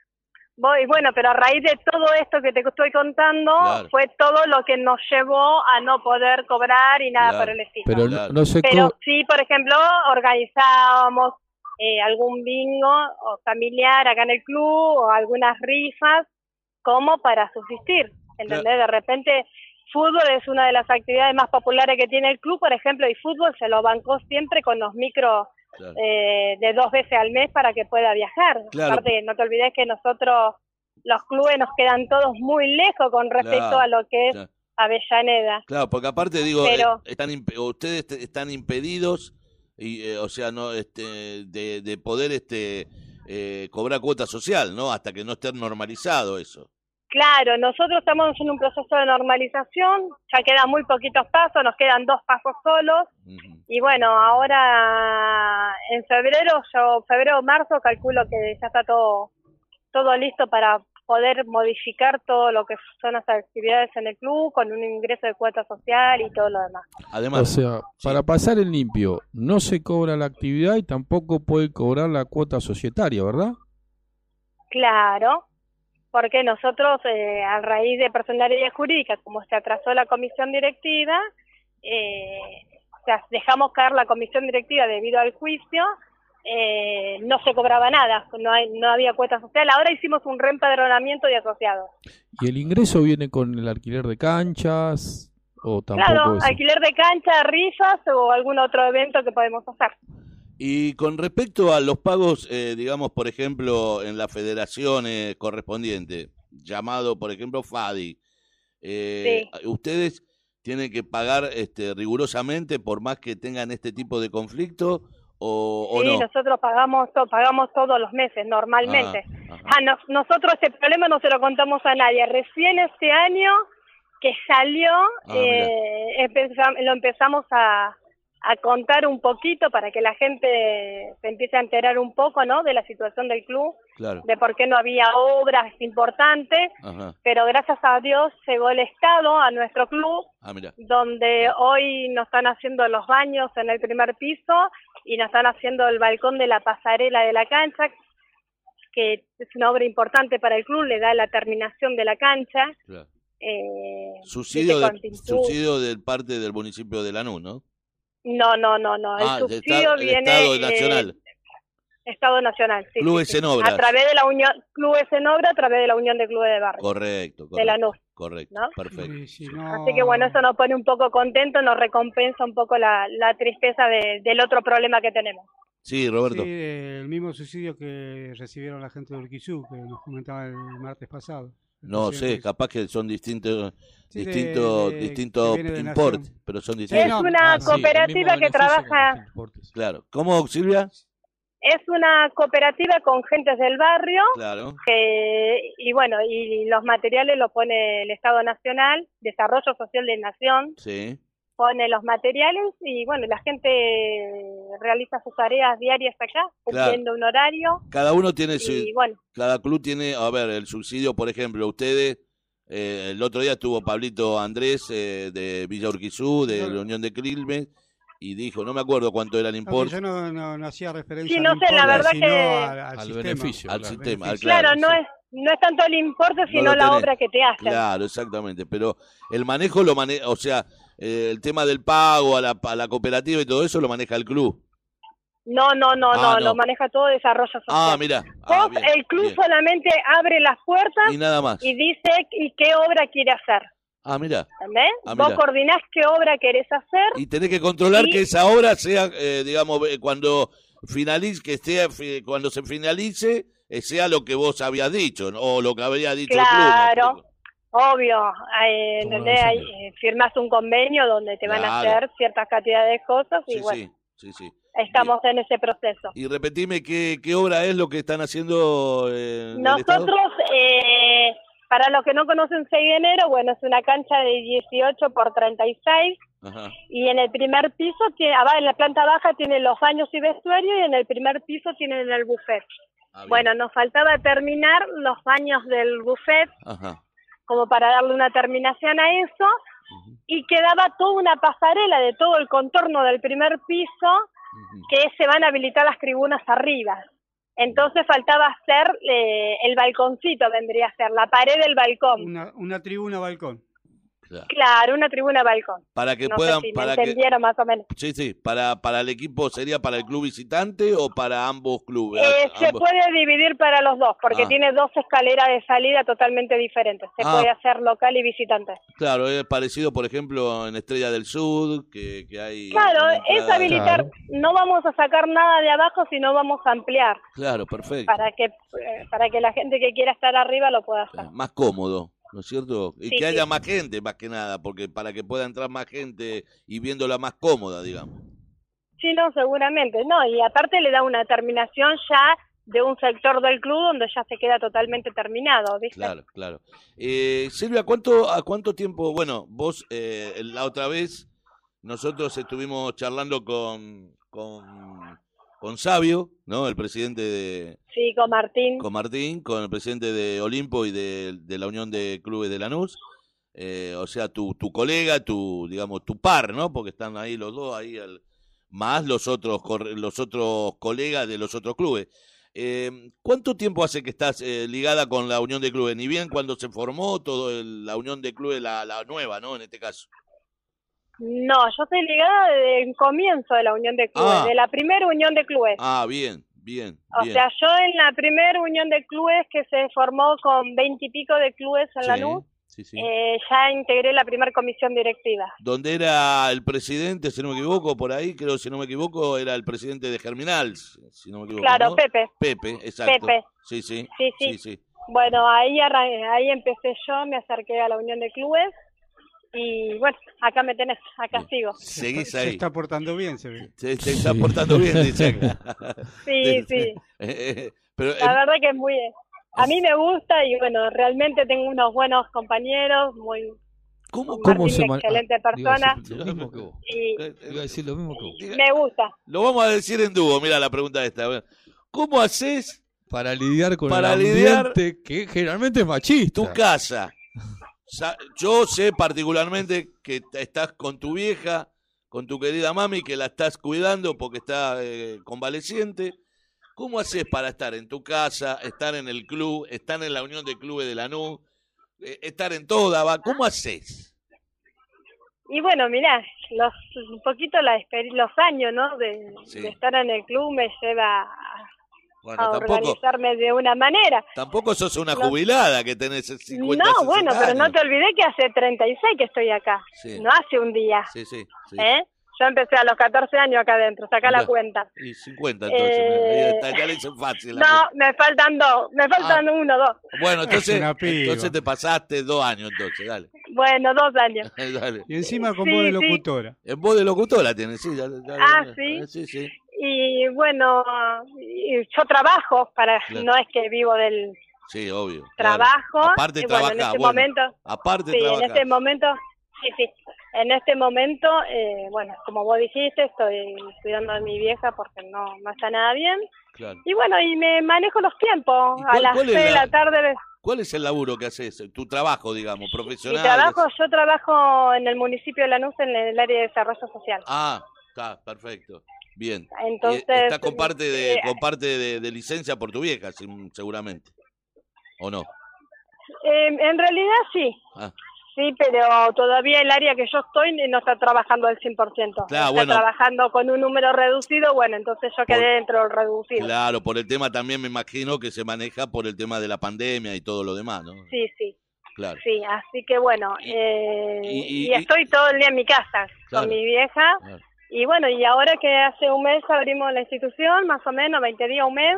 y bueno, pero a raíz de todo esto que te estoy contando, Claro. fue todo lo que nos llevó a no poder cobrar y nada Claro. por el estilo. Pero no- Claro. no se Pero co- sí, por ejemplo, organizábamos eh, algún bingo o familiar acá en el club o algunas rifas como para subsistir. ¿Entendés? De repente, fútbol es una de las actividades más populares que tiene el club, por ejemplo, y fútbol se lo bancó siempre con los micros Claro. eh, de dos veces al mes para que pueda viajar. Claro. Aparte, no te olvides que nosotros, los clubes, nos quedan todos muy lejos con respecto a lo que es. Avellaneda. Claro, porque aparte digo, Pero- eh, están ustedes te- están impedidos y eh, o sea, no este de, de poder este eh, cobrar cuota social, ¿no? Hasta que no esté normalizado eso. Claro, nosotros estamos en un proceso de normalización, ya quedan muy poquitos pasos, nos quedan dos pasos solos, y bueno, ahora en febrero, yo febrero o marzo calculo que ya está todo, todo listo para poder modificar todo lo que son las actividades en el club con un ingreso de cuota social y todo lo demás. Además, O sea, para pasar el limpio, no se cobra la actividad y tampoco puede cobrar la cuota societaria, ¿verdad? Claro, porque nosotros, eh, a raíz de personalidad jurídica, como se atrasó la comisión directiva, eh, o sea, dejamos caer la comisión directiva debido al juicio, eh, no se cobraba nada, no, hay, no había cuota social. Ahora hicimos un reempadronamiento de asociados. ¿Y el ingreso viene con el alquiler de canchas o tampoco Claro, eso? alquiler de cancha, rifas o algún otro evento que podemos hacer. Y con respecto a los pagos, eh, digamos, por ejemplo, en las federaciones correspondientes, llamado, por ejemplo, FADI, eh, ¿ustedes tienen que pagar este, rigurosamente por más que tengan este tipo de conflicto o, o sí, no? nosotros pagamos pagamos todos los meses, normalmente. Ah. Ah, no- nosotros este problema no se lo contamos a nadie. Recién este año que salió, Ah, eh, empezam- lo empezamos a, a contar un poquito para que la gente se empiece a enterar un poco, ¿no? De la situación del club, Claro. de por qué no había obras importantes. Ajá. Pero gracias a Dios llegó el Estado a nuestro club, Ah, donde hoy nos están haciendo los baños en el primer piso y nos están haciendo el balcón de la pasarela de la cancha, que es una obra importante para el club, le da la terminación de la cancha. Claro. Eh, Subsidio, de, subsidio parte del municipio de Lanús, ¿no? No, no, no, no. El Ah, subsidio el viene. Estado eh, Nacional. Estado Nacional, sí. Clubes sí, en obras. A través de la Unión, Clubes en Obra, a través de la Unión de Clubes de Barrio. Correcto, De correcto. Lanús, Correcto, ¿no? perfecto. No- Así que bueno, eso nos pone un poco contento, nos recompensa un poco la, la tristeza de- del otro problema que tenemos. Sí, Roberto. Sí, el mismo suicidio que recibieron la gente de Urquizú, que nos comentaba el martes pasado. No sé, capaz que son distintos, Sí, distintos, distintos importes, pero son distintos. es una Ah, cooperativa que trabaja. Claro. ¿Cómo, Silvia? es una cooperativa con gentes del barrio Claro. que, y bueno, y los materiales los pone el Estado Nacional, Desarrollo Social de Nación, Sí. Pone los materiales y bueno, la gente realiza sus tareas diarias acá, Claro. cumpliendo un horario Cada uno tiene su, y bueno, cada club tiene, a ver, el subsidio, por ejemplo, ustedes, eh, el otro día estuvo Pablito Andrés eh, de Villa Urquizú, de No. la Unión de Quilmes, y dijo, no me acuerdo cuánto era el importe, yo no, no, no hacía referencia Sí, al no sé, la verdad sino que- al, al Al sistema. beneficio, al claro. sistema, al beneficio. claro, claro, no sí. es no es tanto el importe, No sino la obra que te hacen. Claro, exactamente, pero el manejo lo maneja, o sea, eh, el tema del pago a la, a la cooperativa y todo eso lo maneja el club. No, no, no, Ah, no, no. lo maneja todo desarrollo social. Ah, mira. Ah, Vos, bien, el club bien. solamente abre las puertas Y nada más. y dice y qué obra quiere hacer. Ah, mira. ¿Entendés? Ah, Vos mira. coordinás qué obra querés hacer. Y tenés que controlar Y- que esa obra sea, eh, digamos, eh, cuando finalice, que esté, cuando se finalice, eh, sea lo que vos habías dicho, ¿no? o lo que habría dicho el club. ¿me Claro. Obvio, eh. Ahí, eh, firmás un convenio donde te van a hacer ciertas cantidades de cosas y Sí, bueno, sí, sí, sí. estamos en ese proceso. Y repetime, ¿qué, qué obra es lo que están haciendo eh? Nosotros, eh, para los que no conocen 6 de enero, bueno, es una cancha de 18 por 36 Ajá. y en el primer piso, tiene, ah, en la planta baja tiene los baños y vestuario y en el primer piso tienen el buffet. Ah. Bueno, nos faltaba terminar los baños del buffet Ajá. Como para darle una terminación a eso y quedaba toda una pasarela de todo el contorno del primer piso que se van a habilitar las tribunas arriba. Entonces faltaba hacer eh, el balconcito, vendría a ser la pared del balcón. Una, una tribuna balcón. Claro. Claro, una tribuna balcón. Para que No puedan, sé si para me que, entendieron más o menos. sí, sí, para, para el equipo sería para el club visitante o para ambos clubes. Eh, se Ambos- puede dividir para los dos, porque Ah. tiene dos escaleras de salida totalmente diferentes. Se Ah. puede hacer local y visitante. Claro, es parecido, por ejemplo, en Estrella del Sur, que, que hay. Claro, es habilitar. Claro. No vamos a sacar nada de abajo, sino vamos a ampliar Claro, perfecto. para que eh, para que la gente que quiera estar arriba lo pueda hacer. Más cómodo, ¿no es cierto? Y que sí. haya más gente, más que nada, porque para que pueda entrar más gente y viéndola más cómoda, digamos. Sí, no, seguramente. No, y aparte le da una terminación ya de un sector del club donde ya se queda totalmente terminado, ¿viste? Claro, claro. Eh, Silvia, ¿cuánto, ¿a cuánto tiempo? Bueno, vos eh, la otra vez nosotros estuvimos charlando con, con, con Sabio, ¿no? El presidente de, Sí, con Martín. con Martín, con el presidente de Olimpo y de, de la Unión de Clubes de Lanús. Eh, o sea, tu, tu colega, tu, digamos, tu par, ¿no? Porque están ahí los dos, ahí al- más los otros, los otros colegas de los otros clubes. Eh, ¿Cuánto tiempo hace que estás eh, ligada con la Unión de Clubes? Ni bien cuando se formó todo el- la Unión de Clubes, la, la nueva, ¿no? En este caso. No, yo estoy ligada desde el comienzo de la unión de clubes, Ah. de la primera unión de clubes. Ah, bien, bien, o bien. sea, yo en la primera unión de clubes que se formó con veintipico de clubes en la luz, sí, sí. eh, ya integré la primera comisión directiva. Donde era el presidente, si no me equivoco, por ahí, creo, si no me equivoco, era el presidente de Germinal, si no me equivoco. Claro, ¿no? Pepe. Pepe, exacto. Pepe. Sí, sí. Sí, sí. sí, sí. Bueno, ahí ahí empecé yo, me acerqué a la unión de clubes y bueno, acá me tenés, acá sigo. Seguís Se ahí. está portando bien, se ve. Se, se está portando bien, dice. Sí, *laughs* sí. Eh, eh, eh, La verdad que es muy... A mí me gusta y bueno, realmente tengo unos buenos compañeros, muy... ¿Cómo, Martín, se excelente persona decir lo mismo que vos. y Iba a decir lo mismo que vos. me gusta. Lo vamos a decir en dúo, mira la pregunta esta. ¿Cómo haces Para lidiar con Para el lidiar- ambiente que generalmente es machista. tu casa? Yo sé particularmente que estás con tu vieja, con tu querida mami, que la estás cuidando porque está eh, convaleciente. ¿Cómo haces para estar en tu casa, estar en el club, estar en la unión de clubes de Lanús, eh, estar en toda? va? ¿Cómo haces? Y bueno, mirá, los, un poquito la los años, ¿no? De, Sí. de estar en el club me lleva a, Bueno, a tampoco, organizarme de una manera. tampoco sos una No. jubilada que tenés 50 No, bueno, 60 pero no años. te olvidé que hace 36 que estoy acá, Sí. no hace un día, Sí, sí, sí. ¿eh? Yo empecé a los 14 años acá adentro, saca la cuenta. Y 50 entonces, Eh, ya le hice fácil. No, me faltan dos, me faltan uno, dos. Bueno, entonces, entonces te pasaste dos años, entonces, dale. Bueno, dos años. *laughs* dale. Y encima con Sí, voz de sí. locutora. En voz de locutora tienes, sí. ya- ya- Ah, ya- ¿sí? eh, Sí, sí. Y bueno, yo trabajo, para Claro. no es que vivo del Sí, obvio. claro. trabajo. Aparte y bueno, en este bueno, momento, aparte sí, en trabajás. este momento, sí, sí. En este momento, eh, bueno, como vos dijiste, estoy cuidando a mi vieja porque no, no está nada bien. Claro. Y bueno, y me manejo los tiempos. ¿Y A cuál- las cuál 6 de la- tarde, ¿Cuál es el laburo que haces? Tu trabajo, digamos, mi profesional. trabajo, yo trabajo en el municipio de Lanús en el área de desarrollo social. Ah, está, perfecto. Bien. Y Entonces, Estás con parte de, eh, con parte de, de licencia por tu vieja, seguramente. ¿O no? eh, en realidad sí. Ah. Sí, pero todavía el área que yo estoy no está trabajando al 100%. Claro, está bueno. trabajando con un número reducido, bueno, entonces yo quedé Por- dentro del reducido. Claro, por el tema también me imagino que se maneja por el tema de la pandemia y todo lo demás, ¿no? Sí, sí, Claro. sí, así que bueno, Y- eh, y- y, y- estoy todo el día en mi casa Claro. con mi vieja. Claro. Y bueno, y ahora que hace un mes abrimos la institución, más o menos, 20 días, un mes,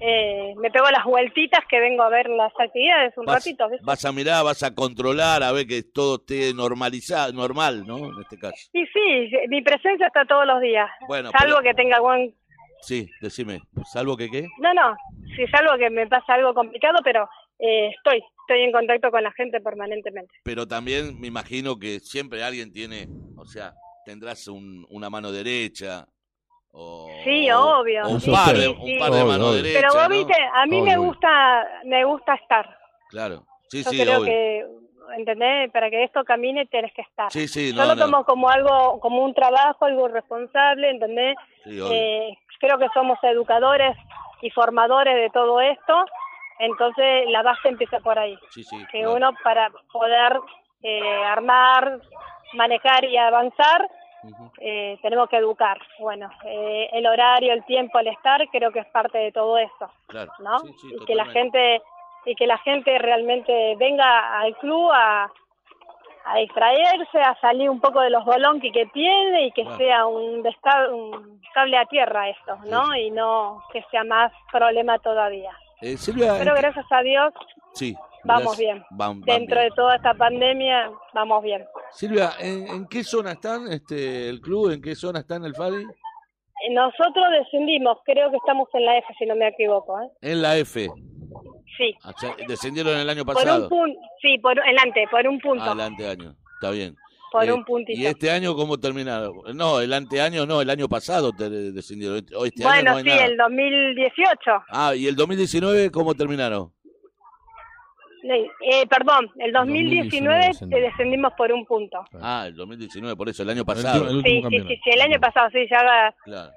eh, me pego las vueltitas que vengo a ver las actividades un Vas, ratito, ¿viste? vas a mirar, vas a controlar, a ver que todo esté normalizado, normal, ¿no? En este caso. Y sí, mi presencia está todos los días, Bueno, salvo pero- que tenga algún Sí, decime, salvo que qué. No, no, si es algo que me pasa algo complicado, pero eh, estoy, estoy en contacto con la gente permanentemente. Pero también me imagino que siempre alguien tiene, o sea, tendrás un- una mano derecha. O, Sí, obvio, o un sí, par, de- sí, un sí. par de Obvio, manos obvio. derechas. Pero vos ¿no? viste, a mí me gusta, me gusta estar. Claro, sí, Yo sí, creo obvio. que, ¿entendés? Para que esto camine tenés que estar. Sí, sí, Yo no, lo no. tomo como algo, como un trabajo, algo responsable, ¿entendés? Sí, obvio. Eh, creo que somos educadores y formadores de todo esto, entonces la base empieza por ahí. sí, sí, que claro. uno para poder eh, armar, manejar y avanzar, eh, tenemos que educar. Bueno, eh, el horario, el tiempo, el estar, creo que es parte de todo eso, Claro. ¿no? Sí, sí, y que la gente y que la gente realmente venga al club a, a distraerse, a salir un poco de los bolonqui que tiene y que sea un, un cable a tierra esto, ¿no? Sí, Y no que sea más problema todavía. Eh, Silvia, Pero ¿en qué- gracias a Dios sí, vamos bien. Van- van dentro bien. de toda esta pandemia vamos bien. Silvia, ¿en, en qué zona están este, el club? ¿En qué zona está el FADI? Nosotros descendimos, creo que estamos en la F, si no me equivoco. ¿eh? En la F. Sí, O sea, descendieron el año por un pasado. punto, sí, por adelante, por un punto, Ah, el anteaño. Está bien. por Eh, un puntito. ¿Y este año cómo terminaron? No, el anteaño no, el año pasado te descendieron. Este- o Este año bueno, no sí, nada. el 2018. Ah, ¿y el 2019 cómo terminaron? Eh, perdón, el 2019 descendimos. te descendimos por un punto. Ah, el 2019, por eso, el año pasado. el Sí, sí, sí, sí, el año pasado, sí, ya va- Claro.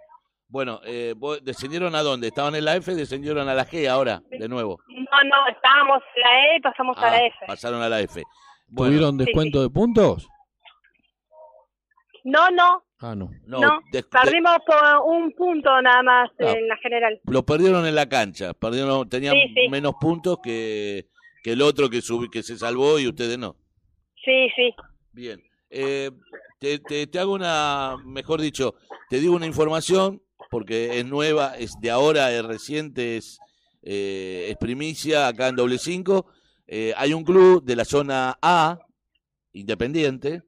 Bueno, eh, ¿vos ¿descendieron a dónde? ¿Estaban en la F? ¿Descendieron a la G ahora, de nuevo? No, no, estábamos en la E y pasamos a Ah, la F. pasaron a la F. Bueno, ¿Tuvieron Sí, descuento de puntos? No, no, Ah, no. No, no. de- de- Perdimos por un punto nada más Ah. en la general. lo perdieron en la cancha, perdieron, tenían Sí, sí. menos puntos que, que el otro que, subi- que se salvó y ustedes no. Sí, sí. Bien. Eh, te, te, te hago una, mejor dicho, te digo una información porque es nueva, es de ahora, es reciente, es, eh, es primicia acá en doble cinco. Eh, hay un club de la zona A, independiente,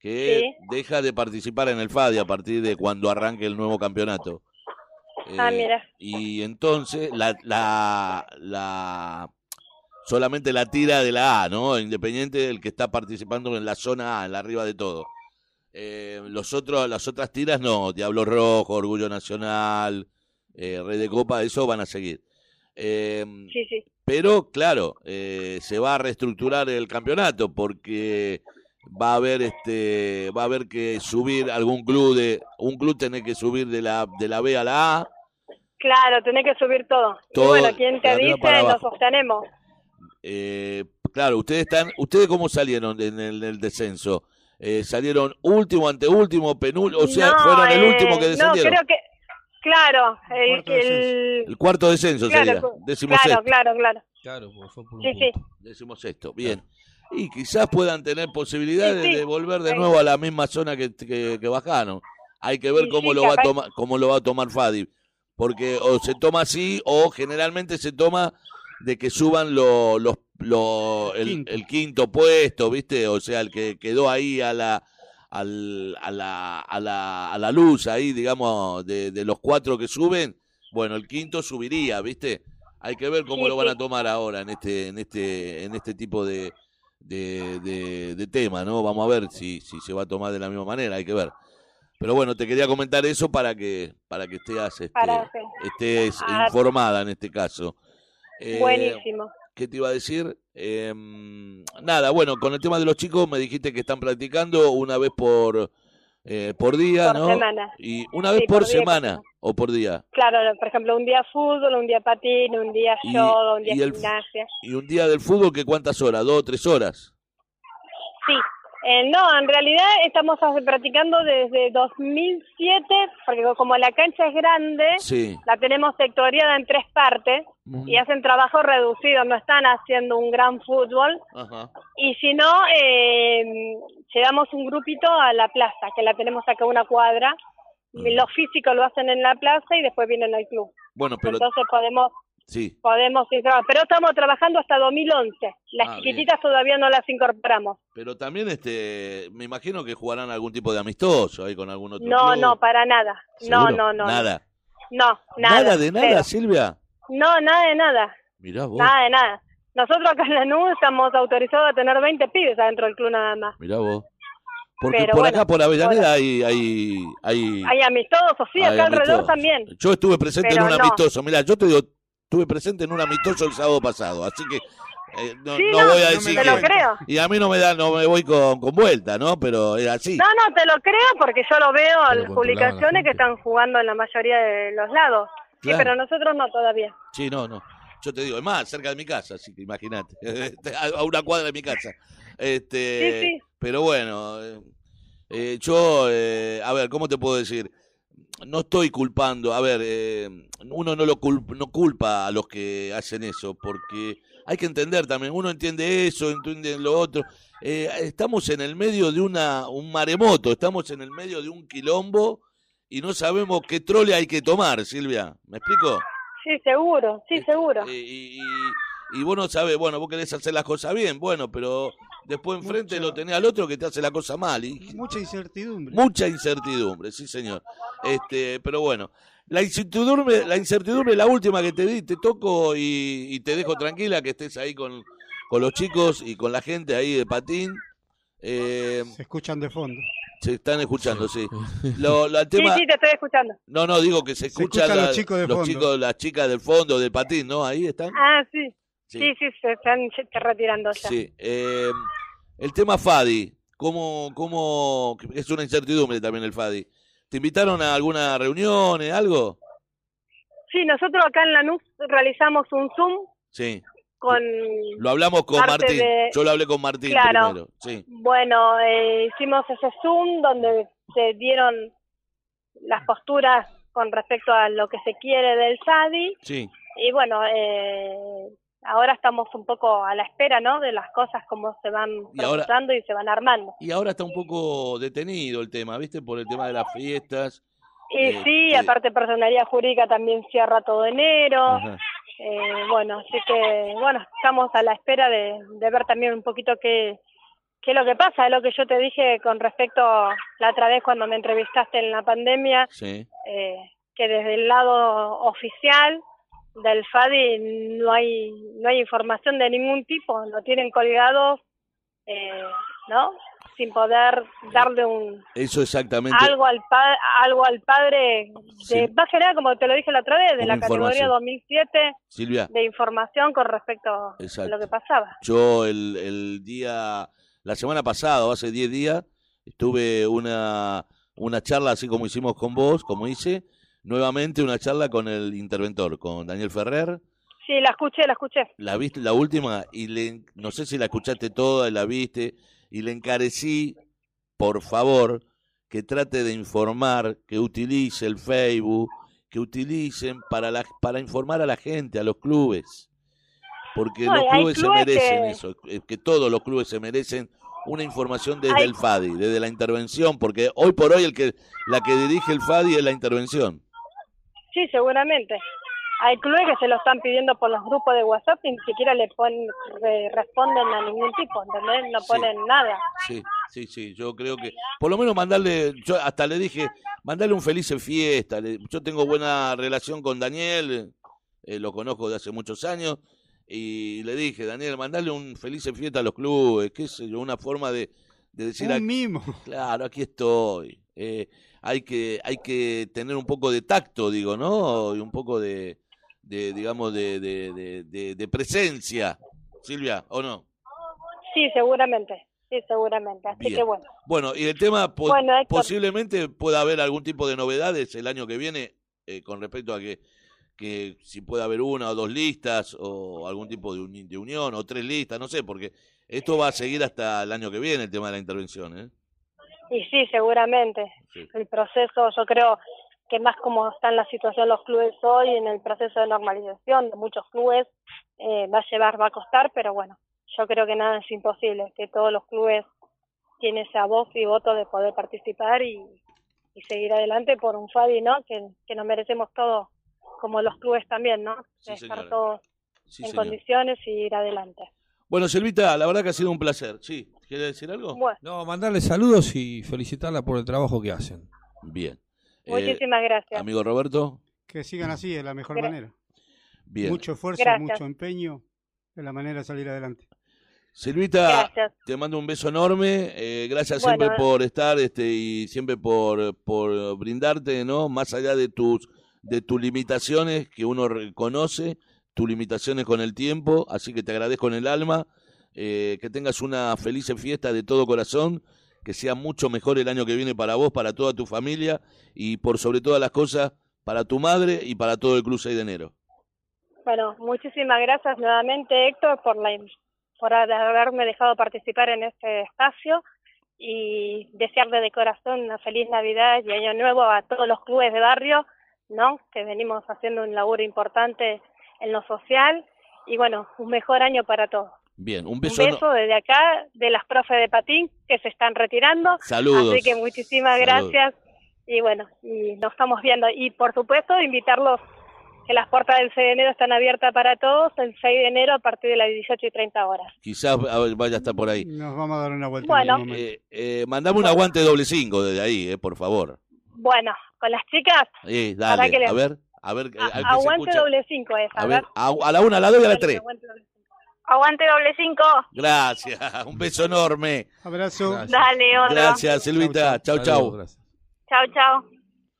que Sí. deja de participar en el FADI a partir de cuando arranque el nuevo campeonato. Ah, mira. Y entonces la, la, la solamente la tira de la A, ¿no? Independiente del que está participando en la zona A, en la arriba de todo. Eh, los otros, las otras tiras no, Diablo Rojo, Orgullo Nacional, eh, Rey de Copa, eso van a seguir. Eh, Sí, sí. pero claro, eh, se va a reestructurar el campeonato porque va a haber este, va a haber que subir algún club de, un club tiene que subir de la de la B a la A. Claro, tenés que subir todo. Todo y bueno, ¿quién te dice? Nos abajo. sostenemos. Eh, claro, ustedes están, ustedes cómo salieron en el, en el descenso. Eh, salieron último, anteúltimo, penúltimo, o sea, No, fueron el eh, último que descendieron. No, creo que. Claro, el, Cuarto descenso. El cuarto descenso Claro, sería, décimo claro, sexto. claro, claro. Claro, fue por un Sí, sí. Décimo sexto, bien. Y quizás puedan tener posibilidades Sí, sí. de volver de nuevo a la misma zona que, que, que bajaron. Hay que ver Sí, cómo sí, lo va a tomar, cómo lo va a tomar Fadi, porque o se toma así o generalmente se toma de que suban lo- los lo- el, Quinto. el quinto puesto, ¿viste? O sea, el que quedó ahí a la al- a la, a la, a la luz ahí, digamos, de, de los cuatro que suben, bueno, el quinto subiría, ¿viste? Hay que ver cómo Sí, lo van sí. a tomar ahora en este, en este, en este tipo de, de, de, de tema, ¿no? Vamos a ver si, si se va a tomar de la misma manera, hay que ver. Pero bueno, te quería comentar eso para que, para que estés, este, estés informada en este caso. Eh, Buenísimo. ¿Qué te iba a decir? Eh, nada, bueno, con el tema de los chicos me dijiste que están practicando una vez por, eh, por día, Por ¿no? semana. Y una vez Sí, por, por día, por semana o por día. Claro, por ejemplo, un día fútbol, un día patín, un día yoga, un día y el- gimnasia. Y un día del fútbol, ¿que cuántas horas? ¿Dos o tres horas? Sí. Eh, no, en realidad estamos practicando desde 2007, porque como la cancha es grande, Sí. la tenemos sectoriada en tres partes y hacen trabajo reducido, no están haciendo un gran fútbol. Ajá. Y si no, eh, llevamos un grupito a la plaza, que la tenemos acá una cuadra. Mm. Los físicos lo hacen en la plaza y después vienen al club. Bueno, pero Entonces podemos sí. podemos trabajando. Pero estamos trabajando hasta 2011. Las Ah, chiquititas todavía no las incorporamos. Pero también, este, me imagino que jugarán algún tipo de amistoso ahí con algún otro No, club. no, para nada. No, ¿Seguro? no, no. Nada. No, nada. Nada de nada. Silvia. No, nada de nada. Mirá vos, Nada de nada. Nosotros acá en la NU estamos autorizados a tener 20 pibes adentro del club nada más. mirá vos. Porque Pero por bueno, acá, por Avellaneda, hay, hay, hay, Hay amistosos, sí, hay acá alrededor también. Yo estuve presente Pero en un no. amistoso. Mira, yo te digo, estuve presente en un amistoso el sábado pasado, así que eh, no, Sí, no no, voy a decir Te lo que... creo. Y a mí no me da, no me voy con, con vuelta, ¿no? Pero es así. No, no, te lo creo porque yo lo veo en las la publicaciones que están jugando en la mayoría de los lados. Sí, pero nosotros no todavía. Sí, no, no. Yo te digo, es más, cerca de mi casa, así que imagínate. *laughs* a una cuadra de mi casa. Este, Sí, sí. Pero bueno, eh, eh, yo, eh, a ver, ¿cómo te puedo decir? No estoy culpando, a ver, eh, uno no lo culpa, no culpa a los que hacen eso, porque hay que entender también, uno entiende eso, entiende lo otro. Eh, estamos en el medio de una, un maremoto, estamos en el medio de un quilombo y no sabemos qué trole hay que tomar, Silvia. ¿Me explico? Sí, seguro, sí, Este, seguro. eh, Y, y, y vos no sabés, bueno, vos querés hacer las cosas bien, bueno, pero después enfrente lo tenés al otro que te hace la cosa mal. Y Mucha incertidumbre. mucha incertidumbre, sí, señor. Este, pero bueno, la incertidumbre, la incertidumbre, la última que te di, te toco y, y te dejo tranquila que estés ahí con, con los chicos y con la gente ahí de patín. Eh, Se escuchan de fondo. se están escuchando, sí. *laughs* Lo, lo- el Sí, tema, sí, te estoy escuchando. no, no, digo que se escuchan escuchan los la- chicos de los fondo. chicos, las chicas del fondo del patín, ¿no? Ahí están. Ah, sí. Sí. Sí, sí, se están retirando ya. Sí. eh, el tema Fadi, ¿cómo, cómo, es una incertidumbre también el Fadi. ¿Te invitaron a alguna reunión, eh, algo? Sí, nosotros acá en Lanús realizamos un Zoom Sí. con Lo hablamos con Martín. de- Yo lo hablé con Martín Claro. primero. Sí, Bueno, eh, hicimos ese Zoom donde se dieron las posturas con respecto a lo que se quiere del SADI sí. y bueno, eh, ahora estamos un poco a la espera, ¿no? De las cosas como se van Y procesando y se van armando. Y ahora está un poco detenido el tema, ¿viste? Por el tema de las fiestas. Y Eh, sí, eh. aparte personalidad jurídica también cierra todo enero. Eh, bueno, así que, bueno, estamos a la espera de, de ver también un poquito qué, qué es lo que pasa. Es lo que yo te dije con respecto la otra vez cuando me entrevistaste en la pandemia, Sí. eh, que desde el lado oficial del FADI no hay, no hay información de ningún tipo, lo tienen colgados, eh, ¿no? Sin poder darle un Eso exactamente. algo al pa- algo al padre Sí. de más que nada como te lo dije la otra vez de la categoría información. 2007 Silvia, de información con respecto a lo que pasaba yo el, el día, la semana pasada, o hace 10 días, tuve una, una charla así como hicimos con vos, como hice, nuevamente una charla con el interventor, con Daniel Ferrer. sí la escuché la escuché La viste, la última, y le, no sé si la escuchaste toda y la viste, y le encarecí, por favor, que trate de informar, que utilice el Facebook, que utilicen para, la, para informar a la gente, a los clubes. Porque No, los clubes se merecen que- eso, eh, que todos los clubes se merecen una información desde Hay- el FADI, desde la intervención, porque hoy por hoy el que la que dirige el FADI es la intervención. Sí seguramente hay clubes que se lo están pidiendo por los grupos de WhatsApp y ni siquiera le ponen re- responden a ningún tipo ¿entendés? no Sí. ponen nada Sí, sí, sí, yo creo que por lo menos mandarle, yo hasta le dije, mandarle un feliz fiesta. le- yo tengo buena relación con Daniel, eh, lo conozco de hace muchos años, y le dije, Daniel, mandarle un feliz fiesta a los clubes, qué sé yo, una forma de, de decir, Un "Ac- mimo. claro, aquí estoy. Eh, hay que hay que tener un poco de tacto, digo, ¿no? Y un poco de, de digamos, de, de, presencia, Silvia, ¿o no? sí seguramente sí seguramente así Bien. que bueno Bueno, y el tema, po- Bueno, Héctor. posiblemente pueda haber algún tipo de novedades el año que viene eh, con respecto a que, que si puede haber una o dos listas o algún tipo de, de unión o tres listas, no sé, porque esto va a seguir hasta el año que viene el tema de la intervención, ¿eh? Y sí, seguramente. Sí. El proceso, yo creo que más como está en la situación los clubes hoy, en el proceso de normalización de muchos clubes, eh, va a llevar, va a costar, pero bueno, yo creo que nada es imposible, que todos los clubes tienen esa voz y voto de poder participar y, y seguir adelante por un FADI, ¿no? Que, que nos merecemos todos, como los clubes también, ¿no? Sí, estar todos Sí, en condiciones y ir adelante. Bueno, Silvita, la verdad que ha sido un placer. Sí, ¿quiere decir algo? Bueno, No, mandarle saludos y felicitarla por el trabajo que hacen. Bien. Eh, muchísimas gracias. amigo Roberto, Que sigan así, de la mejor manera. bien. Mucho esfuerzo, Gracias. mucho empeño, es la manera de salir adelante. Silvita, Gracias. te mando un beso enorme. eh, gracias Bueno, siempre por estar este y siempre por, por brindarte, ¿no? Más allá de tus de tus limitaciones que uno reconoce, tus limitaciones con el tiempo. Así que te agradezco en el alma. eh, que tengas una feliz fiesta de todo corazón. Que sea mucho mejor el año que viene para vos, para toda tu familia y por sobre todas las cosas para tu madre y para todo el Club 6 de enero. Bueno, muchísimas gracias nuevamente, Héctor, por la por haberme dejado participar en este espacio y desearle de corazón una feliz Navidad y Año Nuevo a todos los clubes de barrio, ¿no? Que venimos haciendo un laburo importante en lo social y bueno, un mejor año para todos. Bien, un Un beso. beso desde acá de las profes de patín que se están retirando. Saludos. Así que muchísimas Saludos. gracias y bueno, y nos estamos viendo. Y por supuesto, invitarlos que las puertas del 6 de enero están abiertas para todos el 6 de enero a partir de las 18 y 30 horas. Quizás vaya a estar por ahí. Nos vamos a dar una vuelta Bueno. en. Eh, eh, mandame un aguante doble cinco desde ahí, eh, por favor. Bueno, con las chicas, Para dale, que le- a ver, a ver, eh, a- a, se aguante doble 5 es. A ver, a, a la una, a la dos y a la tres. Aguante doble cinco. Aguante doble 5. Gracias, *laughs* un beso enorme. Abrazo. Gracias. Dale, otro. Gracias, Silvita. Chau, chau. gracias. Chao, chao.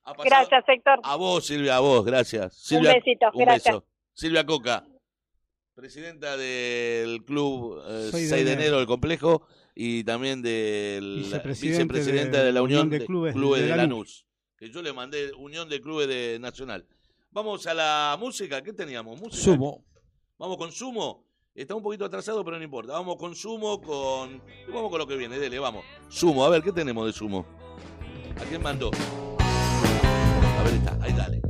Ha pasado- Gracias, Héctor. A vos, Silvia, a vos, gracias. Silvia, besito, un gracias. beso. Silvia Coca, presidenta del club eh, 6 Seis de, de enero enero del complejo y también del Vicepresidente vicepresidenta de de, la Unión de, de Clubes, Clubes de de Lanús. Lanús. Que yo le mandé Unión de Clubes de Nacional. Vamos a la música. ¿Qué teníamos? Música. Sumo. Vamos con Sumo. Está un poquito atrasado, pero no importa. Vamos con Sumo, con. Vamos con lo que viene, dele, vamos. Sumo, a ver, ¿qué tenemos de Sumo? ¿A quién mandó? A ver, está, ahí dale.